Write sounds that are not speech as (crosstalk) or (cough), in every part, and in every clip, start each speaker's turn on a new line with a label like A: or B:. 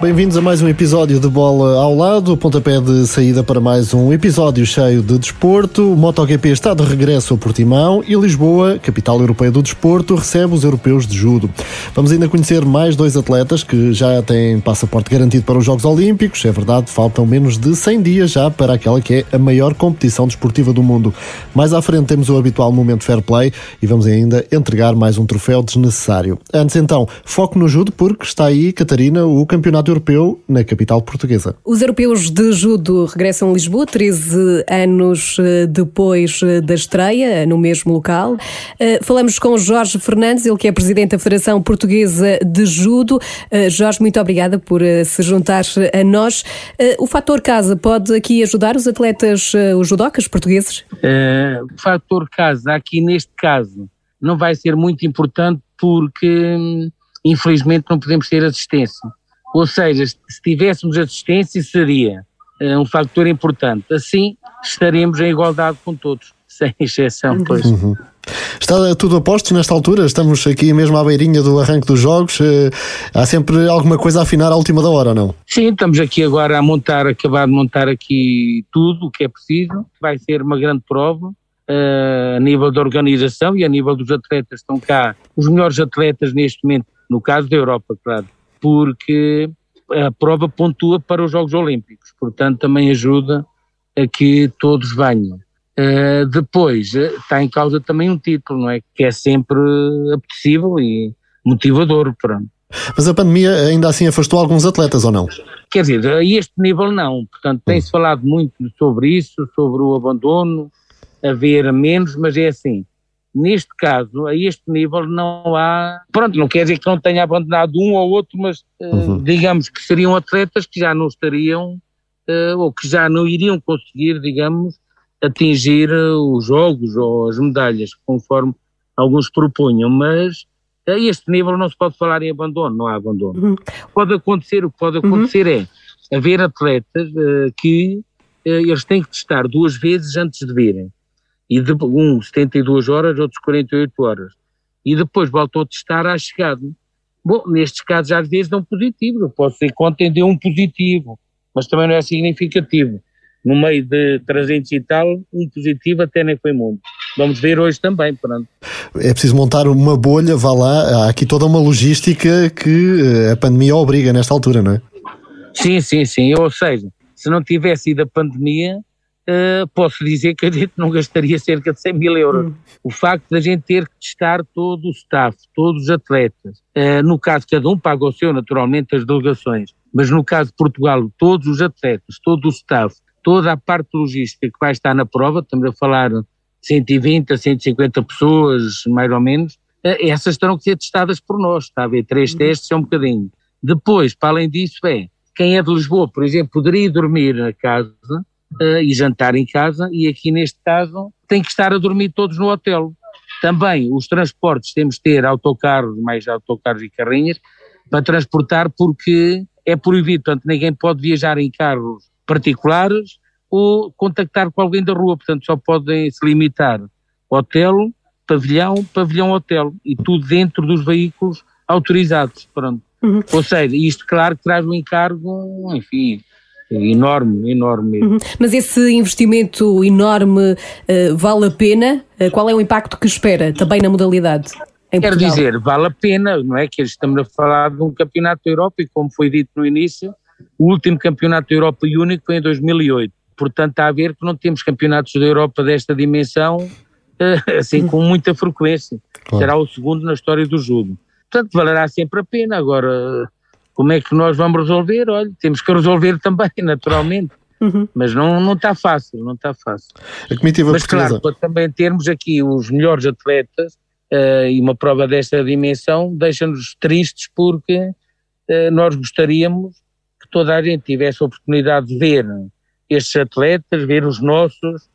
A: Bem-vindos a mais um episódio de Bola ao Lado, pontapé de saída para mais um episódio cheio de desporto. O MotoGP está de regresso a Portimão e Lisboa, capital europeia do desporto, recebe os europeus de judo. Vamos ainda conhecer mais dois atletas que já têm passaporte garantido para os Jogos Olímpicos. É verdade, faltam menos de 100 dias já para aquela que é a maior competição desportiva do mundo. Mais à frente temos o habitual momento fair play e vamos ainda entregar mais um troféu desnecessário. Antes então, foco no judo porque está aí, Catarina, o campeonato Europeu na capital portuguesa.
B: Os europeus de judo regressam a Lisboa 13 anos eh, depois eh, da estreia, no mesmo local. Eh, falamos com Jorge Fernandes, ele que é presidente da Federação Portuguesa de Judo. Jorge, muito obrigada por se juntar a nós. O fator casa pode aqui ajudar os atletas, os judocas portugueses?
C: o fator casa, aqui neste caso, não vai ser muito importante porque, hum, infelizmente, não podemos ter assistência. Ou seja, se tivéssemos assistência, seria uh, um fator importante. Assim, estaremos em igualdade com todos, (laughs) sem exceção, pois. Uhum.
A: Está tudo a postos nesta altura? Estamos aqui mesmo à beirinha do arranque dos jogos. Uh, há sempre alguma coisa a afinar à última da hora, não?
C: Sim, estamos aqui agora a montar, acabar de montar aqui tudo o que é preciso. Vai ser uma grande prova. Uh, a nível da organização e a nível dos atletas estão cá os melhores atletas neste momento, no caso da Europa, claro, porque a prova pontua para os Jogos Olímpicos, portanto também ajuda a que todos venham. Uh, depois uh, está em causa também um título, não é? Que é sempre apetecível e motivador, pronto.
A: Mas a pandemia ainda assim afastou alguns atletas ou não?
C: Quer dizer, a este nível não, portanto tem-se hum. falado muito sobre isso, sobre o abandono, haver menos, mas é assim, Neste caso, a este nível, não há. Pronto, não quer dizer que não tenha abandonado um ou outro, mas eh, uhum. digamos que seriam atletas que já não estariam, uh, ou que já não iriam conseguir, digamos, atingir uh, os jogos ou as medalhas, conforme alguns propunham. Mas a este nível não se pode falar em abandono, não há abandono. Uhum. Pode acontecer, o que pode acontecer uhum. é haver atletas uh, que eles têm que testar duas vezes antes de virem e de, um 72 horas, outros 48 horas. E depois voltou a testar à chegada. Bom, nestes casos às vezes dão positivo, eu posso ser que ontem deu um positivo, mas também não é significativo. No meio de 300 e tal, um positivo até nem foi muito. Vamos ver hoje também, pronto.
A: É preciso montar uma bolha, vá lá, há aqui toda uma logística que eh, a pandemia obriga nesta altura, não é?
C: Sim, sim, sim, ou seja, se não tivesse ido a pandemia, uh, posso dizer que a gente não gastaria cerca de 100 mil euros. Hum. O facto de a gente ter que testar todo o staff, todos os atletas, uh, no caso cada um paga o seu, naturalmente, as delegações, mas no caso de Portugal, todos os atletas, todo o staff, toda a parte logística que vai estar na prova, estamos a falar 120 a 150 pessoas, mais ou menos, uh, essas terão que ser testadas por nós, está a ver, três hum. testes é um bocadinho. Depois, para além disso, é, quem é de Lisboa, por exemplo, poderia dormir na casa, uh, e jantar em casa, e aqui neste caso tem que estar a dormir todos no hotel. Também os transportes temos de ter autocarros, mais autocarros e carrinhas, para transportar porque é proibido, portanto ninguém pode viajar em carros particulares ou contactar com alguém da rua, portanto só podem se limitar hotel, pavilhão, pavilhão, hotel e tudo dentro dos veículos autorizados, pronto. Uhum. Ou seja, isto claro que traz um encargo, enfim, enorme, enorme. Uhum.
B: Mas esse investimento enorme uh, vale a pena? Uh, qual é o impacto que espera também na modalidade?
C: Quer dizer, vale a pena, não é? Que estamos a falar de um campeonato da Europa e, como foi dito no início, o último campeonato da Europa único foi em 2008. Portanto, está a ver que não temos campeonatos da Europa desta dimensão uh, (laughs) assim com muita frequência. Claro. Será o segundo na história do jogo. Portanto, valerá sempre a pena. Agora, como é que nós vamos resolver? Olha, temos que resolver (laughs) também, naturalmente. Uhum. Mas não, não está fácil, não está fácil.
A: A comitiva
C: Mas portuguesa. claro, para também termos aqui os melhores atletas uh, e uma prova desta dimensão deixa-nos tristes porque uh, nós gostaríamos que toda a gente tivesse a oportunidade de ver estes atletas, ver os nossos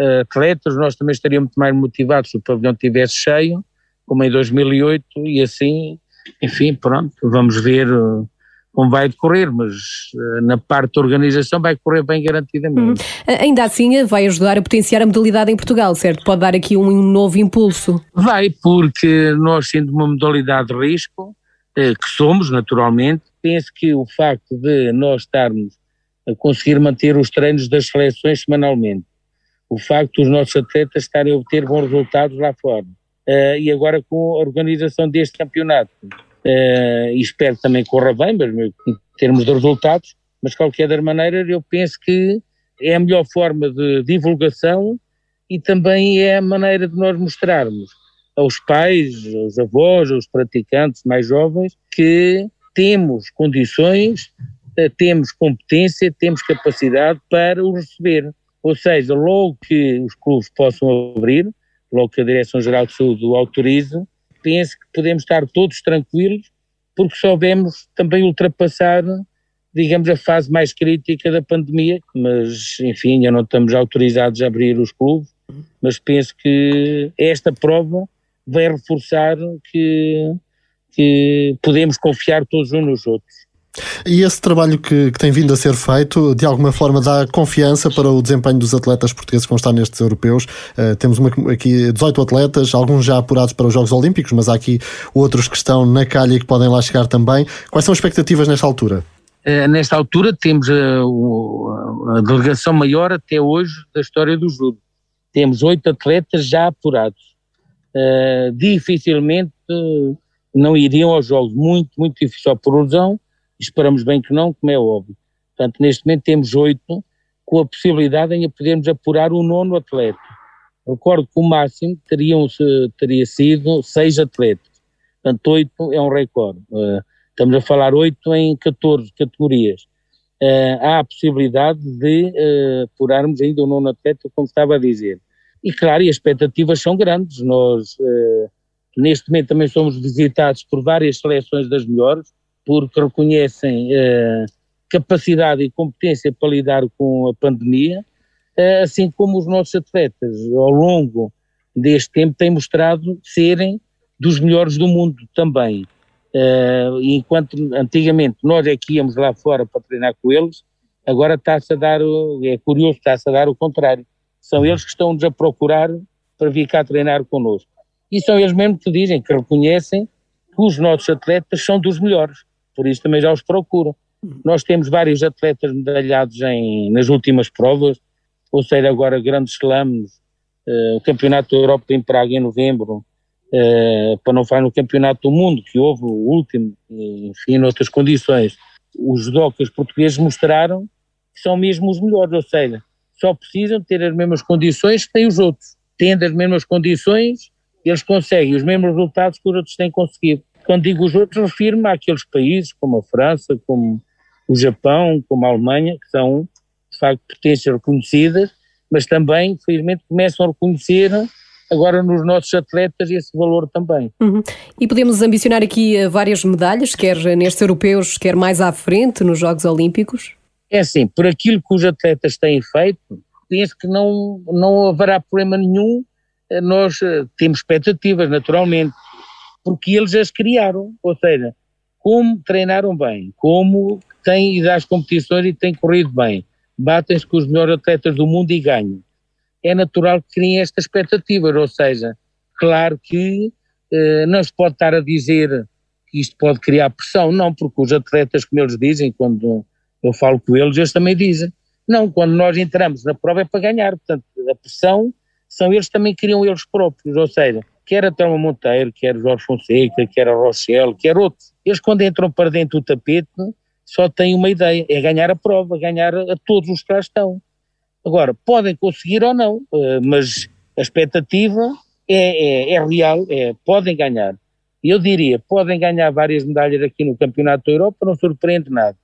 C: uh, atletas, nós também estaríamos muito mais motivados se o pavilhão estivesse cheio, como em 2008, e assim enfim, pronto, vamos ver uh, como vai decorrer, mas uh, na parte da organização vai correr bem garantidamente.
B: Uhum. Ainda assim, vai ajudar a potenciar a modalidade em Portugal, certo? Pode dar aqui um, um novo impulso.
C: Vai, porque nós, sendo uma modalidade de risco, que somos naturalmente, penso que o facto de nós estarmos a conseguir manter os treinos das seleções semanalmente, o facto dos nossos atletas estarem a obter bons resultados lá fora, uh, e agora com a organização deste campeonato, uh, espero que também corra bem, mas em termos de resultados, mas de qualquer das maneiras eu penso que é a melhor forma de divulgação e também é a maneira de nós mostrarmos aos pais, aos avós, aos praticantes mais jovens que temos condições, eh, temos competência, temos capacidade para o receber. Ou seja, logo que os clubes possam abrir, logo que a Direção-Geral de Saúde o autorize, penso que podemos estar todos tranquilos, porque soubemos também ultrapassar, digamos, a fase mais crítica da pandemia, mas, enfim, ainda não estamos autorizados a abrir os clubes, mas penso que esta prova vai reforçar que, que podemos confiar todos uns nos outros.
A: E esse trabalho que, que, tem vindo a ser feito, de alguma forma, dá confiança para o desempenho dos atletas portugueses que vão estar nestes europeus. Uh, temos uma, aqui 18 atletas, alguns já apurados para os Jogos Olímpicos, mas há aqui outros que estão na calha e que podem lá chegar também. Quais são as expectativas nesta altura?
C: Uh, nesta altura temos a, a, a, delegação maior até hoje da história do judo. Temos oito atletas já apurados. Uh, dificilmente não iriam aos Jogos, muito, muito difícil, por lesão esperamos bem que não, como é óbvio. Portanto, neste momento temos oito, com a possibilidade de podermos apurar o nono atleta. Recordo que o máximo teriam, teria sido seis atletas. Portanto, oito é um recorde. Uh, estamos a falar oito em 14 categorias. Uh, há a possibilidade de uh, apurarmos ainda o nono atleta, como estava a dizer. E claro, e as expectativas são grandes. Nós, neste momento, também somos visitados por várias seleções das melhores porque reconhecem eh, capacidade e competência para lidar com a pandemia, eh, assim como os nossos atletas ao longo deste tempo têm mostrado serem dos melhores do mundo também. Uh, enquanto antigamente nós é que íamos lá fora para treinar com eles, agora está-se a dar, é curioso, está-se a dar o contrário. São eles que estão-nos a procurar para vir cá treinar connosco. E são eles mesmo que dizem, que reconhecem que os nossos atletas são dos melhores por isso também já os procuro. Nós temos vários atletas medalhados em, nas últimas provas, ou seja, agora grandes slams, uh, o Campeonato da Europa em Praga em novembro, uh, para não falar no Campeonato do Mundo, que houve o último, enfim, noutras condições. Os judocas portugueses mostraram que são mesmo os melhores, ou seja, só precisam ter as mesmas condições que têm os outros. Tendo as mesmas condições, eles conseguem os mesmos resultados que os outros têm conseguido. Quando digo os outros, refiro-me àqueles países como a França, como o Japão, como a Alemanha, que são, de facto, potências reconhecidas, mas também, felizmente, começam a reconhecer agora nos nossos atletas esse valor também.
B: Uhum. E podemos ambicionar aqui eh, várias medalhas, quer nestes europeus, quer mais à frente nos Jogos Olímpicos?
C: É assim, por aquilo que os atletas têm feito, penso que não, não haverá problema nenhum. Eh, nós eh, temos expectativas, naturalmente porque eles as criaram, ou seja, como treinaram bem, como têm ido às competições e têm corrido bem, batem-se com os melhores atletas do mundo e ganham. É natural que criem estas expectativas, ou seja, claro que eh, não se pode estar a dizer que isto pode criar pressão, não, porque os atletas, como eles dizem, quando eu falo com eles, eles também dizem, não, quando nós entramos na prova é para ganhar, portanto, a pressão são eles também criam eles próprios, ou seja, quer a Telma Monteiro, quer Jorge Fonseca, quer a Rochelle, quer outros. Eles quando entram para dentro do tapete só têm uma ideia, é ganhar a prova, ganhar a todos os que lá estão. Agora, podem conseguir ou não, eh, mas a expectativa é, é, é real, é, podem ganhar. Eu diria, podem ganhar várias medalhas aqui no Campeonato da Europa, não surpreende nada.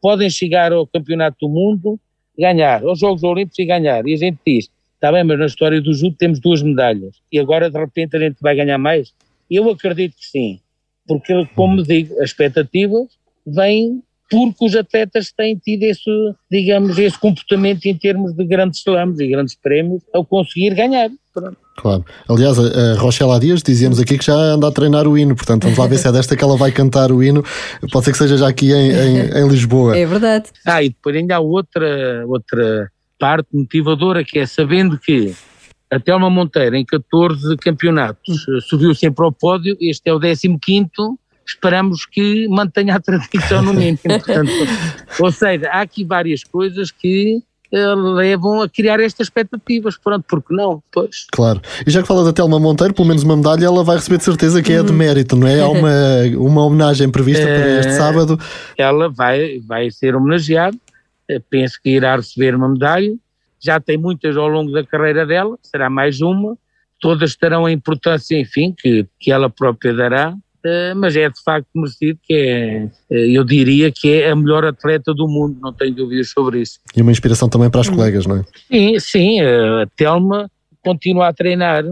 C: Podem chegar ao Campeonato do Mundo, ganhar, aos Jogos Olímpicos e ganhar. E a gente diz, Está bem, mas na história do judo temos duas medalhas e agora de repente a gente vai ganhar mais? Eu acredito que sim, porque como digo, as expectativas vêm porque os atletas têm tido esse, digamos, esse comportamento em termos de grandes slams e grandes prémios ao conseguir ganhar. Pronto.
A: Claro. Aliás, a Rochela Dias dizíamos aqui que já anda a treinar o hino, portanto vamos lá ver se é desta que ela vai cantar o hino. Pode ser que seja já aqui em, em, em Lisboa.
B: É verdade.
C: Ah, e depois ainda há outra, outra parte motivadora que é sabendo que a Telma Monteiro em 14 campeonatos subiu sempre ao pódio, este é o 15 quinto esperamos que mantenha a tradição no mínimo. (laughs) Portanto, ou seja, há aqui várias coisas que uh, levam a criar estas expectativas. Pronto, porque não? Pois.
A: Claro. E já que fala da Telma Monteiro, pelo menos uma medalha ela vai receber de certeza que é de mérito, não é? Há uma, (laughs) uma homenagem prevista para este eh, sábado.
C: Ela vai, vai ser homenageada, eh, penso que irá receber uma medalha. Já tem muitas ao longo da carreira dela, será mais uma. Todas terão a importância, enfim, que, que ela própria dará eh, mas é de facto merecido que é, eh, eu diria que é a melhor atleta do mundo, não tenho dúvidas sobre isso.
A: E uma inspiração também para as hum. colegas, não é?
C: Sim, sim, a Telma continua a treinar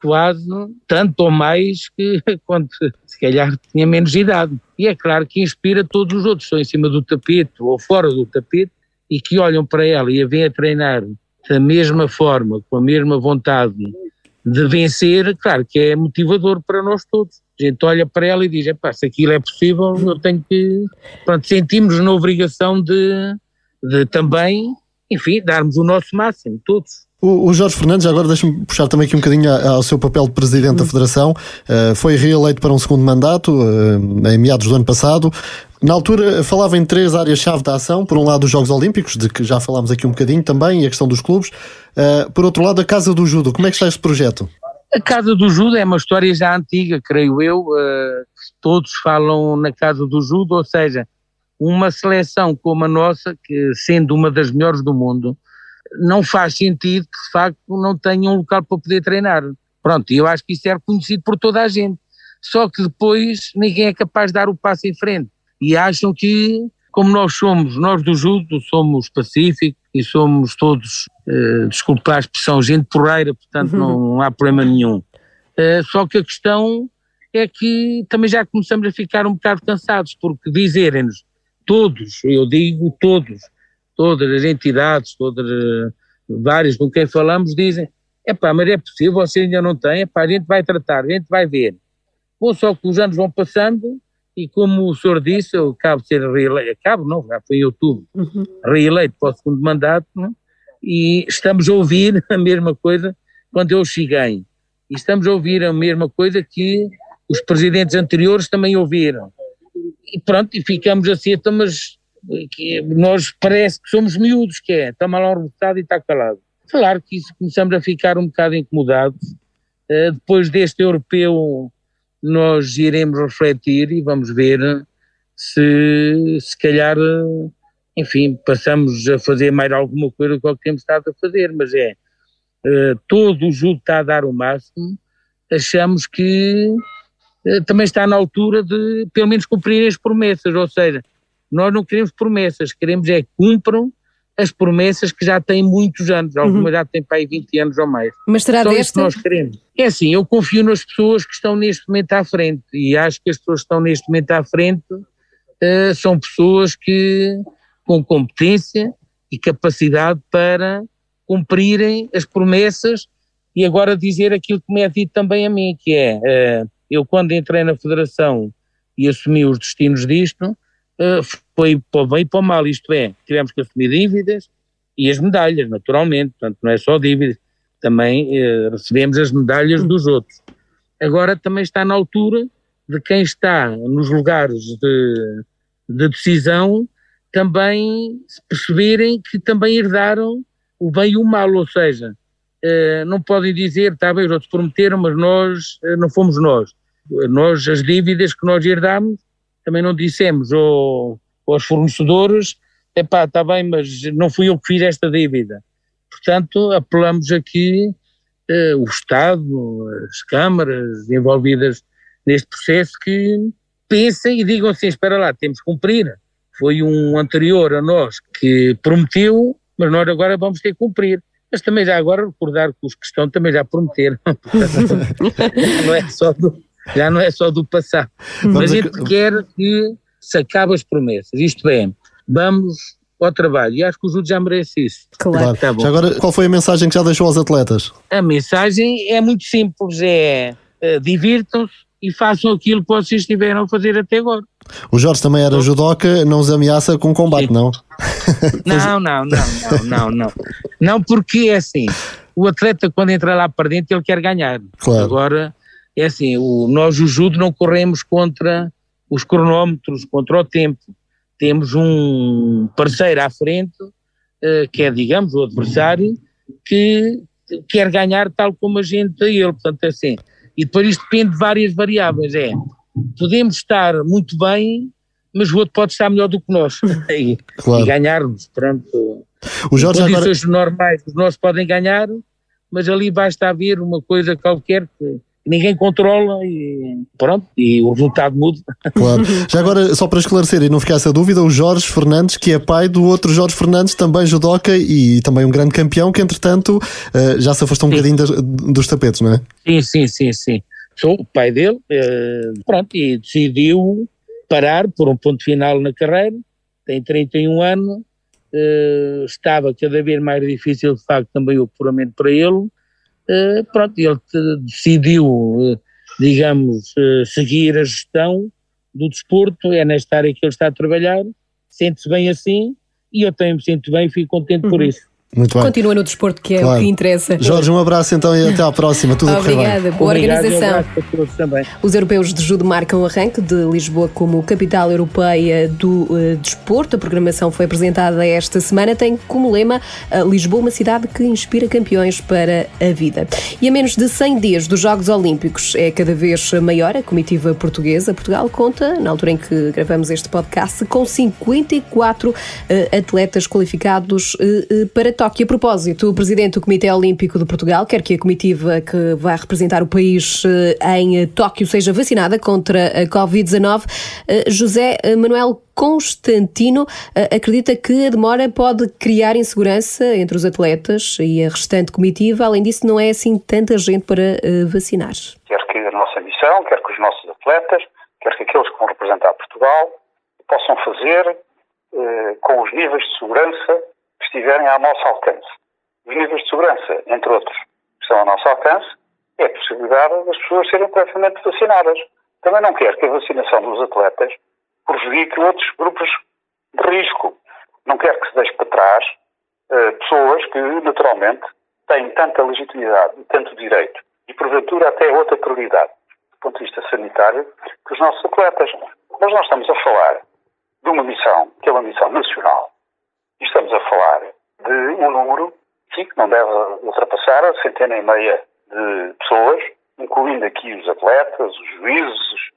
C: quase tanto ou mais que (laughs) quando se calhar tinha menos idade. E é claro que inspira todos os outros, estão em cima do tapete ou fora do tapete e que olham para ela e a veem a treinar da mesma forma, com a mesma vontade de vencer, claro que é motivador para nós todos. A gente olha para ela e diz, se aquilo é possível, eu tenho que... Pronto, sentimos na obrigação de, de também, enfim, darmos o nosso máximo, todos.
A: O, Jorge Fernandes, agora deixa-me puxar também aqui um bocadinho ao seu papel de presidente da Federação. Uh, foi reeleito para um segundo mandato, uh, em meados do ano passado. Na altura falava em três áreas-chave da ação. Por um lado, os Jogos Olímpicos, de que já falámos aqui um bocadinho também, e a questão dos clubes. Uh, por outro lado, a Casa do Judo. Como é que está este projeto?
C: A Casa do Judo é uma história já antiga, creio eu. Todos falam na Casa do Judo, ou seja, uma seleção como a nossa, que sendo uma das melhores do mundo, não faz sentido que de facto não tenha um local para poder treinar. Pronto, e eu acho que isso é reconhecido por toda a gente. Só que depois ninguém é capaz de dar o passo em frente. E acham que, como nós somos, nós do judo, somos pacíficos e somos todos, uh, desculpa a expressão, gente porreira, portanto uhum. (laughs) não há problema nenhum. Uh, só que a questão é que também já começamos a ficar um bocado cansados, porque dizerem-nos todos, eu digo todos, todas as entidades, todas uh, várias com quem falamos, dizem: é pá, mas é possível, você ainda não tem, é pá, a gente vai tratar, a gente vai ver. Bom, só que os anos vão passando e como o senhor disse, eu acabo de ser reeleito, acabo não, já foi em outubro, uhum. reeleito para o segundo mandato, é? e estamos a ouvir (laughs) a mesma coisa quando eu cheguei. E estamos a ouvir a mesma coisa que os presidentes anteriores também ouviram. E pronto, e ficamos assim, então, mas que nós parece que somos miúdos, que é, está mal arrebentado e está calado. Claro que isso começamos a ficar um bocado incomodados. Uh, depois deste europeu, nós iremos refletir e vamos ver se, se calhar, enfim, passamos a fazer mais alguma coisa do que, que temos estado a fazer, mas é, uh, todo o jogo está a dar o máximo, achamos que uh, também está na altura de, pelo menos, cumprir as promessas, ou seja, nós não queremos promessas, queremos é que cumpram as promessas que já têm muitos anos, uhum. algumas uhum. já têm para aí 20 anos ou mais.
B: Mas será Só desta?
C: que nós queremos. É assim, eu confio nas pessoas que estão neste momento à frente e acho que as pessoas que estão neste momento à frente uh, são pessoas que com competência e capacidade para cumprirem as promessas e agora dizer aquilo que me é dito também a mim, que é, uh, eu quando entrei na Federação e assumi os destinos disto, foi para o bem e para o mal, isto é, tivemos que assumir dívidas e as medalhas, naturalmente, portanto não é só dívidas, também uh, recebemos as medalhas dos outros. Agora também está na altura de quem está nos lugares de, de decisão também perceberem que também herdaram o bem e o mal, ou seja, uh, não podem dizer, está bem, os outros prometeram, mas nós não fomos nós. Nós, as dívidas que nós herdamos, também não dissemos ao, aos fornecedores, epá, está bem, mas não fui eu que fiz esta dívida. Portanto, apelamos aqui eh, o Estado, as câmaras envolvidas neste processo que pensem e digam assim, espera lá, temos que cumprir. Foi um anterior a nós que prometeu, mas nós agora vamos ter que cumprir. Mas também já agora recordar que os que estão também já prometeram. (laughs) não é só do, já não é só do passado. Vamos Mas a gente quer que se acaba as promessas. Isto é, vamos ao trabalho. E acho que o Júlio já merece isso.
B: Claro.
A: Tá já agora, qual foi a mensagem que já deixou aos atletas?
C: A mensagem é muito simples, é uh, divirtam-se e façam aquilo que vocês estiveram a fazer até agora.
A: O Jorge também era judoca, não os ameaça com combate, Sim. (laughs) Não,
C: não, não, não, não, não. Não, porque é assim, o atleta quando entra lá para dentro ele quer ganhar. Claro. Agora, é assim, o, nós o judo não corremos contra os cronómetros, contra o tempo. Temos um parceiro à frente, uh, que é, digamos, o adversário, que quer ganhar tal como a gente a ele. Portanto, é assim. E depois isto depende de várias variáveis. É, podemos estar muito bem, mas o outro pode estar melhor do que nós. (laughs) e, claro. e ganharmos. Pronto. O Jorge condições agora... normais, os nossos podem ganhar, mas ali basta haver uma coisa qualquer que ninguém controla e pronto, e o resultado muda.
A: Claro. (laughs) Já agora, só para esclarecer e não ficar essa dúvida, o Jorge Fernandes, que é pai do outro Jorge Fernandes, também judoca e também um grande campeão, que entretanto eh, já se afastou um sim. bocadinho dos tapetes, não é?
C: Sim, sim, sim, sim. Sou o pai dele, eh, pronto, e decidiu parar por um ponto final na carreira, tem 31 anos, eh, estava cada vez mais difícil de facto também o apuramento para ele, pronto, ele decidiu, eh, digamos, eh, seguir a gestão do desporto, é nesta área que ele está a trabalhar, sente-se bem assim e eu também me sinto bem e fico contente uhum. por isso.
B: Muito bem. Continua no desporto, que é claro. o que interessa.
A: Jorge, um abraço então e até à próxima. Tudo
B: Obrigada, boa
C: Obrigado,
B: organização.
C: Um também.
B: Os europeus de judo marcam o arranque de Lisboa como capital europeia do uh, desporto. A programação foi apresentada esta semana. Tem como lema uh, Lisboa, uma cidade que inspira campeões para a vida. E a menos de 100 dias dos Jogos Olímpicos é cada vez maior a comitiva portuguesa. Portugal conta, na altura em que gravamos este podcast, com 54 uh, atletas qualificados para Tóquio. A propósito, o presidente do Comitê Olímpico de Portugal quer que a comitiva que vai representar o país eh, em Tóquio seja vacinada contra a Covid-19. Eh, José Manuel Constantino eh, acredita que a demora pode criar insegurança entre os atletas e a restante comitiva. Além disso, não é assim tanta gente para vacinar.
D: Quer que a nossa missão, quer que os nossos atletas, quer que aqueles que vão representar Portugal possam fazer com os níveis de segurança que estiverem ao nosso alcance. Os níveis de segurança, entre outros, que estão ao nosso alcance, é a possibilidade das pessoas serem previamente vacinadas. Também não quero que a vacinação dos atletas prejudique outros grupos de risco. Não quero que se deixe para trás uh, pessoas que, naturalmente, têm tanta legitimidade e tanto direito e, porventura, até outra prioridade, do ponto de vista sanitário, que os nossos atletas. Mas nós estamos a falar de uma missão que é uma missão nacional, e estamos a falar de um número que não deve ultrapassar a centena e meia de pessoas, incluindo aqui os atletas, os juízes,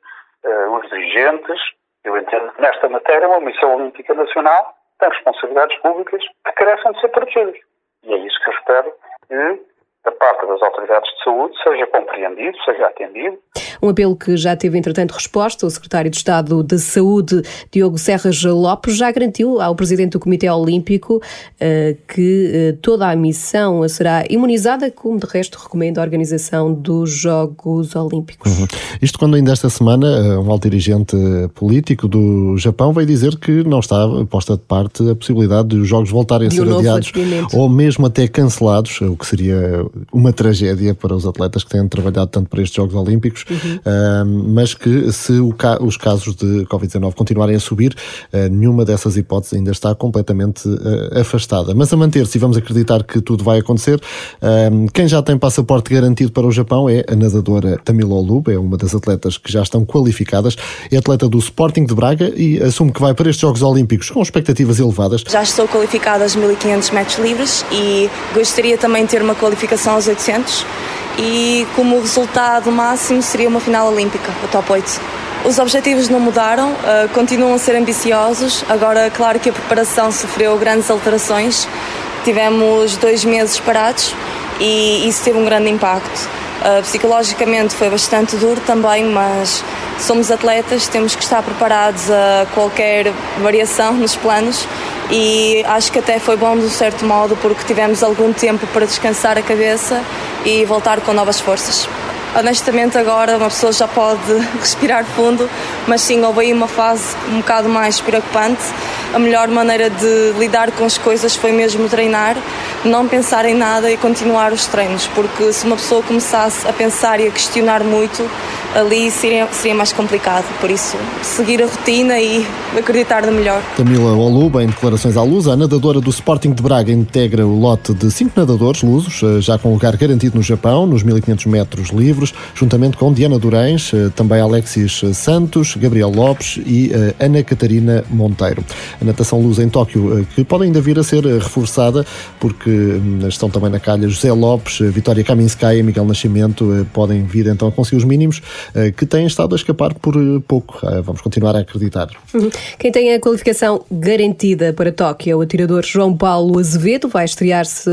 D: uh, os dirigentes. Eu entendo que nesta matéria uma missão olímpica nacional tem responsabilidades públicas que carecem de ser protegidas. E é isso que eu espero que da parte das autoridades de saúde seja compreendido, seja atendido.
B: Um apelo que já teve, entretanto, resposta. O secretário de Estado de Saúde, Diogo Serras Lopes, já garantiu ao presidente do Comitê Olímpico uh, que uh, toda a missão será imunizada, como de resto recomenda a organização dos Jogos Olímpicos.
A: Uhum. Isto quando ainda esta semana eh, um alto dirigente político do Japão veio dizer que não está posta de parte a possibilidade de os Jogos voltarem a ser um adiados ou mesmo até cancelados, o que seria uma tragédia para os atletas que têm trabalhado tanto para estes Jogos Olímpicos, uhum. Mas que se ca os casos de Covid-19 continuarem a subir, uh, nenhuma dessas hipóteses ainda está completamente uh, afastada. Mas a manter-se, e vamos acreditar que tudo vai acontecer, quem já tem passaporte garantido para o Japão é a nadadora Tamila Olub, é uma das atletas que já estão qualificadas, é atleta do Sporting de Braga e assume que vai para estes Jogos Olímpicos com expectativas elevadas.
E: Já estou qualificada aos 1500 metros livres e gostaria também de ter uma qualificação aos 800 e como resultado máximo seria uma final olímpica, o top 8. Os objetivos não mudaram, uh, continuam a ser ambiciosos. Agora, claro que a preparação sofreu grandes alterações. Tivemos dois meses parados e isso teve um grande impacto. Uh, psicologicamente foi bastante duro também, mas somos atletas, temos que estar preparados a qualquer variação nos planos e acho que até foi bom de um certo modo porque tivemos algum tempo para descansar a cabeça e voltar com novas forças. Honestamente agora uma pessoa já pode (laughs) respirar fundo, mas sim, houve aí uma fase um bocado mais preocupante. A melhor maneira de lidar com as coisas foi mesmo treinar, não pensar em nada e continuar os treinos, porque se uma pessoa começasse a pensar e a questionar muito, ali seria, seria mais complicado. Por isso, seguir a rotina e acreditar no melhor.
A: Camila Oluba, em declarações à luz, a nadadora do Sporting de Braga integra o lote de cinco nadadores lusos, eh, já com lugar garantido no Japão, nos 1500 metros livres, juntamente com Diana Durães, eh, também Alexis Santos, Gabriel Lopes e eh, Ana Catarina Monteiro. A natação lusa em Tóquio, que pode ainda vir a ser reforçada, porque hum, estão também na calha José Lopes, Vitória Kaminskaya e Miguel Nascimento, podem vir então a conseguir os mínimos que têm estado a escapar por pouco. Vamos continuar a acreditar.
B: Uhum. Quem tem a qualificação garantida para Tóquio é o atirador João Paulo Azevedo, vai estrear-se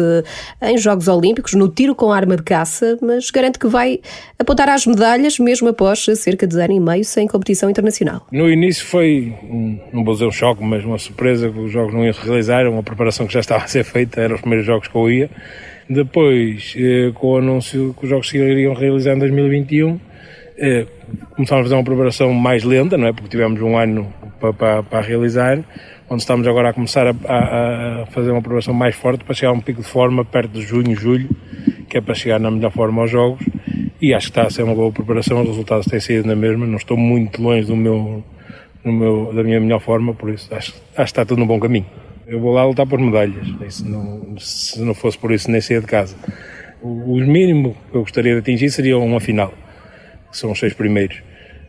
B: em Jogos Olímpicos no tiro com arma de caça, mas garante que vai apontar às medalhas mesmo após cerca de ano e meio sem competição internacional.
F: No início foi, não vou dizer um choque, mas uma surpresa que os jogos não iam se realizar, uma preparação que já estava a ser feita, eram os primeiros jogos que eu ia. Depois, eh, com o anúncio que os jogos se iriam realizar em 2021, eh, começámos a fazer uma preparação mais lenta, não é? Porque tivemos um ano para, para, para realizar, onde estamos agora a começar a, a, a, fazer uma preparação mais forte para chegar a um pico de forma perto de junho, julho, que é para chegar na melhor forma aos jogos. E acho que está a ser uma boa preparação, os resultados têm sido na mesma, não estou muito longe do meu, do meu, da minha melhor forma, por isso acho, acho que está tudo no bom caminho. Eu vou lá lutar por medalhas, se não, se não fosse por isso nem sair de casa. O, o mínimo que eu gostaria de atingir seria uma final que são os seis primeiros.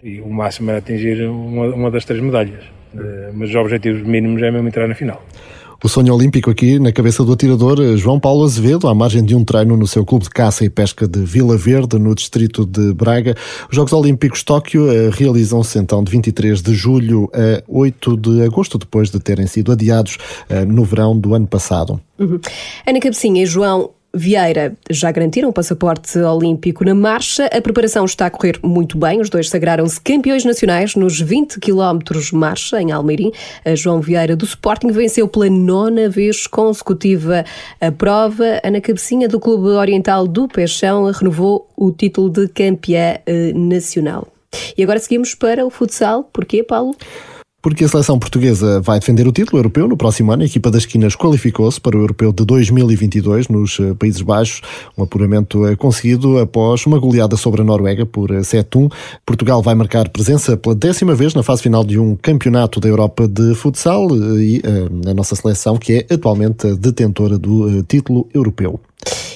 F: E o máximo era atingir uma, uma das três medalhas. Uh, mas os objetivos mínimos é mesmo entrar na final.
A: O sonho olímpico aqui na cabeça do atirador eh, João Paulo Azevedo, à margem de um treino no seu clube de caça e pesca de Vila Verde, no distrito de Braga. Os Jogos Olímpicos Tóquio eh, realizam-se então de 23 de julho a 8 de agosto, depois de terem sido adiados no verão do ano passado.
B: Uhum. Ana Cabecinha e João, Vieira já garantiram o passaporte olímpico na marcha. A preparação está a correr muito bem. Os dois sagraram-se campeões nacionais nos 20 km marcha em Almeirim. A João Vieira do Sporting venceu pela nona vez consecutiva a prova. Ana Cabecinha do Clube Oriental do Peixão renovou o título de campeã eh, nacional. E agora seguimos para o futsal. Porquê, Paulo?
A: Porque a seleção portuguesa vai defender o título europeu no próximo ano. A equipa das esquinas qualificou-se para o europeu de 2022 nos eh, Países Baixos. Um apuramento eh, conseguido após uma goleada sobre a Noruega por 7-1. Eh, Portugal vai marcar presença pela décima vez na fase final de um campeonato da Europa de futsal e a nossa seleção, que é atualmente detentora do título europeu.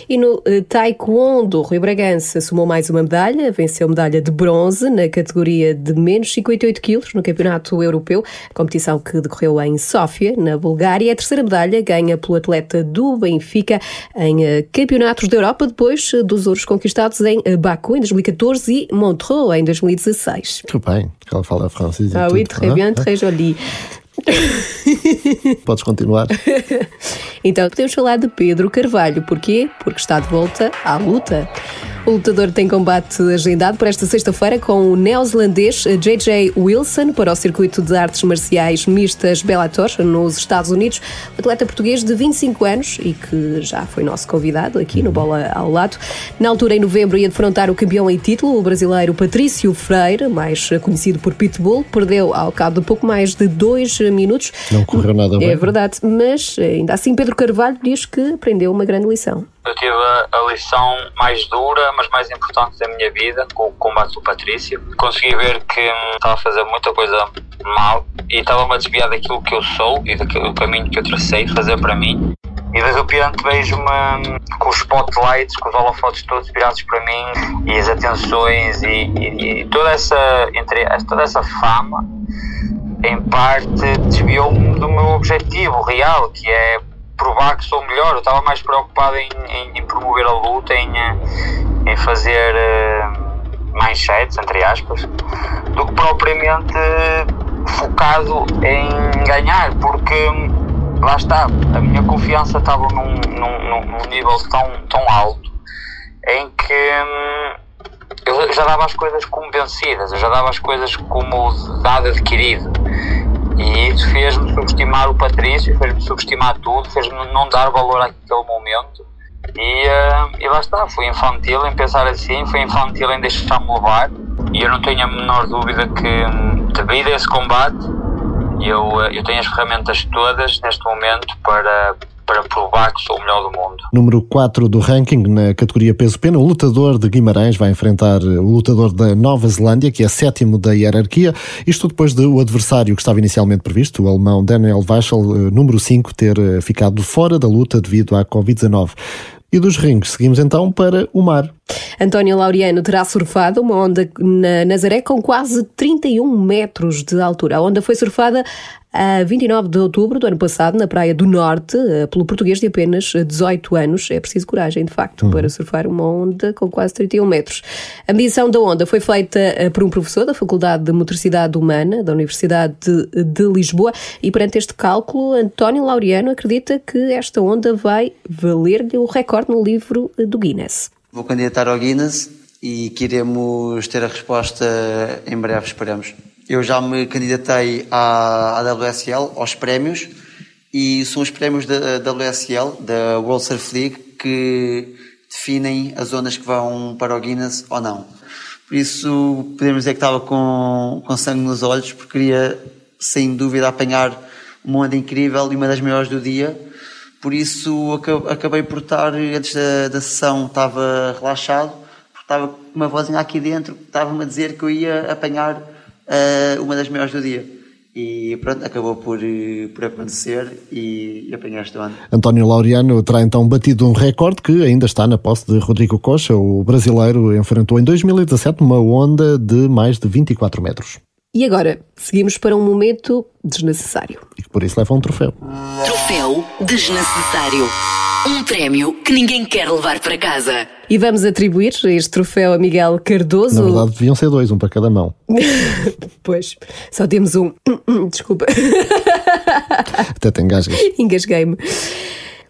B: E no uh, Taekwondo, Rui Bragança somou mais uma medalha, venceu medalha de bronze na categoria de menos 58 quilos no Campeonato Europeu, competição que decorreu em Sófia, na Bulgária. A terceira medalha ganha pelo atleta do Benfica em uh, Campeonatos da Europa, depois uh, dos ouros conquistados em Baku em 2014 e Montreux em 2016.
A: Tudo bem, ela fala francês.
B: Ah oui, très bien, très joli. (laughs)
A: Podes continuar.
B: então podemos falar de Pedro Carvalho. Porquê? Porque está de volta à luta. O lutador tem combate agendado para esta sexta-feira com o neozelandês J.J. Wilson para o circuito de artes marciais mistas Bellator nos Estados Unidos. Atleta português de 25 anos e que já foi nosso convidado aqui no Bola ao Lado. Na altura, em novembro, ia defrontar o campeão em título, o brasileiro Patrício Freire, mais conhecido por Pitbull. Perdeu ao cabo de pouco mais de dois minutos.
A: Não correu nada bem.
B: É verdade, mas ainda assim Pedro Carvalho diz que aprendeu uma grande lição.
G: Eu tive a, a, lição mais dura, mas mais importante da minha vida, com o combate do Patrício. Consegui ver que hum, estava a fazer muita coisa mal e estava-me a desviar daquilo que eu sou e do caminho que eu tracei fazer para mim. E de repente vejo-me hum, com os spotlights, com os holofotes todos virados para mim e as atenções e, e, e toda, essa, entre, toda essa fama, em parte, desviou-me do meu objetivo real, que é provar que sou melhor. Eu estava mais preocupado em, em, em, promover a luta, em, eh, em fazer uh, manchetes, entre aspas, do que propriamente focado em ganhar, porque lá está, a minha confiança estava num, num, num nível tão, tão alto em que hum, eu já dava as coisas como vencidas, eu já dava as coisas como dado adquirido. E isso fez-me subestimar o Patrício, fez-me subestimar tudo, fez-me não dar valor àquele momento. E, uh, e lá está, fui infantil em pensar assim, fui infantil em deixar-me levar. E eu não tenho a menor dúvida que, devido a esse combate, eu, eu tenho as ferramentas todas neste momento para, para provar que sou o melhor do mundo.
A: Número 4 do ranking na categoria peso-pena, o lutador de Guimarães vai enfrentar o lutador da Nova Zelândia, que é sétimo da hierarquia, isto depois de o adversário que estava inicialmente previsto, o alemão Daniel Weichel, eh, número 5, ter eh, ficado fora da luta devido à Covid-19. E dos rings, seguimos então para o mar.
B: António Laureano terá surfado uma onda na Nazaré com quase 31 metros de altura. A onda foi surfada a 29 de outubro do ano passado, na Praia do Norte, eh, pelo português de apenas 18 anos. É preciso coragem, de facto, uhum. para surfar uma onda com quase 31 metros. A medição da onda foi feita eh, por um professor da Faculdade de Motricidade Humana da Universidade de, de Lisboa e, perante este cálculo, António Laureano acredita que esta onda vai valer-lhe o recorde no livro do Guinness.
H: Vou candidatar ao Guinness e queremos ter a resposta em breve, esperamos. Eu já me candidatei à, à WSL, aos prémios, e são os prémios da WSL, da World Surf League, que definem as zonas que vão para o Guinness ou não. Por isso, podemos dizer que estava com, com sangue nos olhos, porque queria, sem dúvida, apanhar uma onda incrível e uma das maiores do dia. Por isso, acabei por estar, antes da, da sessão, estava relaxado, porque estava com uma vozinha aqui dentro, estava-me a dizer que eu ia apanhar uh, uma das maiores do dia. E pronto, acabou por, eh, por acontecer e, e apanhar este ano.
A: António Laureano terá então batido um recorde que ainda está na posse de Rodrigo Costa. O brasileiro enfrentou em 2017 uma onda de mais de 24 metros.
B: E agora, seguimos para um momento desnecessário.
A: E que por isso leva um troféu.
I: Troféu desnecessário. Um prémio que ninguém quer levar para casa.
B: E vamos atribuir este troféu a Miguel Cardoso.
A: Na verdade, deviam ser dois, um para cada mão. (laughs)
B: pois, só temos um. (coughs) Desculpa.
A: Até te engasgas.
B: Engasguei-me.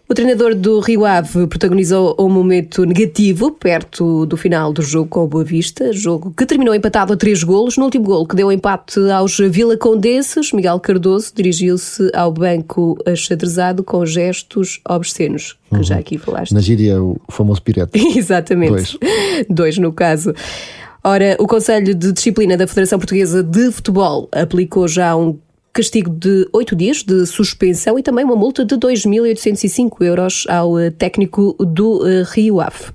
B: O treinador do Rio Ave protagonizou um momento negativo perto do final do jogo com o Boa Vista, jogo que terminou empatado a três golos. No último golo, que deu empate aos Vila Condenses, Miguel Cardoso dirigiu-se ao banco achadrezado com gestos obscenos, que uhum. já aqui falaste.
A: Na gíria, o famoso pirete. (laughs)
B: Exatamente. Dois. Dois, no caso. Ora, o Conselho de Disciplina da Federação Portuguesa de Futebol aplicou já um castigo de oito dias de suspensão e também uma multa de 2.805 euros ao eh, técnico do eh, Rio Ave.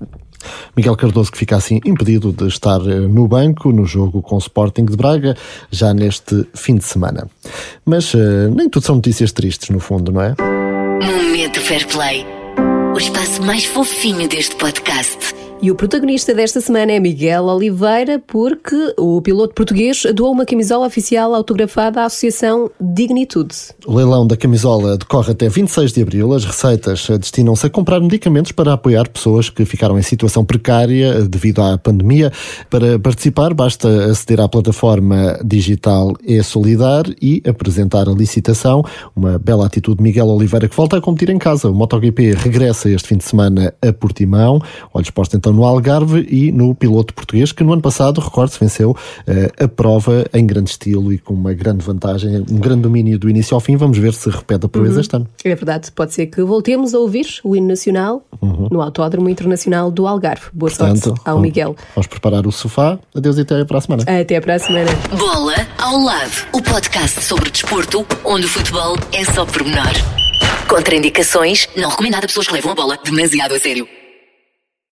A: Miguel Cardoso que fica assim impedido de estar eh, no banco no jogo com o Sporting de Braga já neste fim de semana. Mas uh, nem tudo são notícias tristes no fundo, não é?
I: Momento Fair Play. O espaço mais fofinho deste podcast.
B: E o protagonista desta semana é Miguel Oliveira, porque o piloto português doou uma camisola oficial autografada à Associação Dignitude.
A: O leilão da camisola decorre até 26 de abril. As receitas destinam-se a comprar medicamentos para apoiar pessoas que ficaram em situação precária devido à pandemia. Para participar, basta aceder à plataforma digital e-Solidar e apresentar a licitação. Uma bela atitude de Miguel Oliveira que volta a competir em casa. O MotoGP regressa este fim de semana a Portimão. Olhos postos então no Algarve e no piloto português, que no ano passado, recorde-se, venceu uh, a prova em grande estilo e com uma grande vantagem, um grande domínio do início ao fim. Vamos ver se repete a proeza uhum. este ano.
B: É verdade, pode ser que voltemos a ouvir o hino nacional uhum. no Autódromo Internacional do Algarve. Boa Portanto, sorte ao Miguel.
A: Vamos preparar o sofá. Adeus e até para a semana.
B: Até para a semana.
I: Bola ao lado, o podcast sobre desporto, onde o futebol é só pormenor. Contraindicações, não recomendado a pessoas que levam a bola demasiado a sério.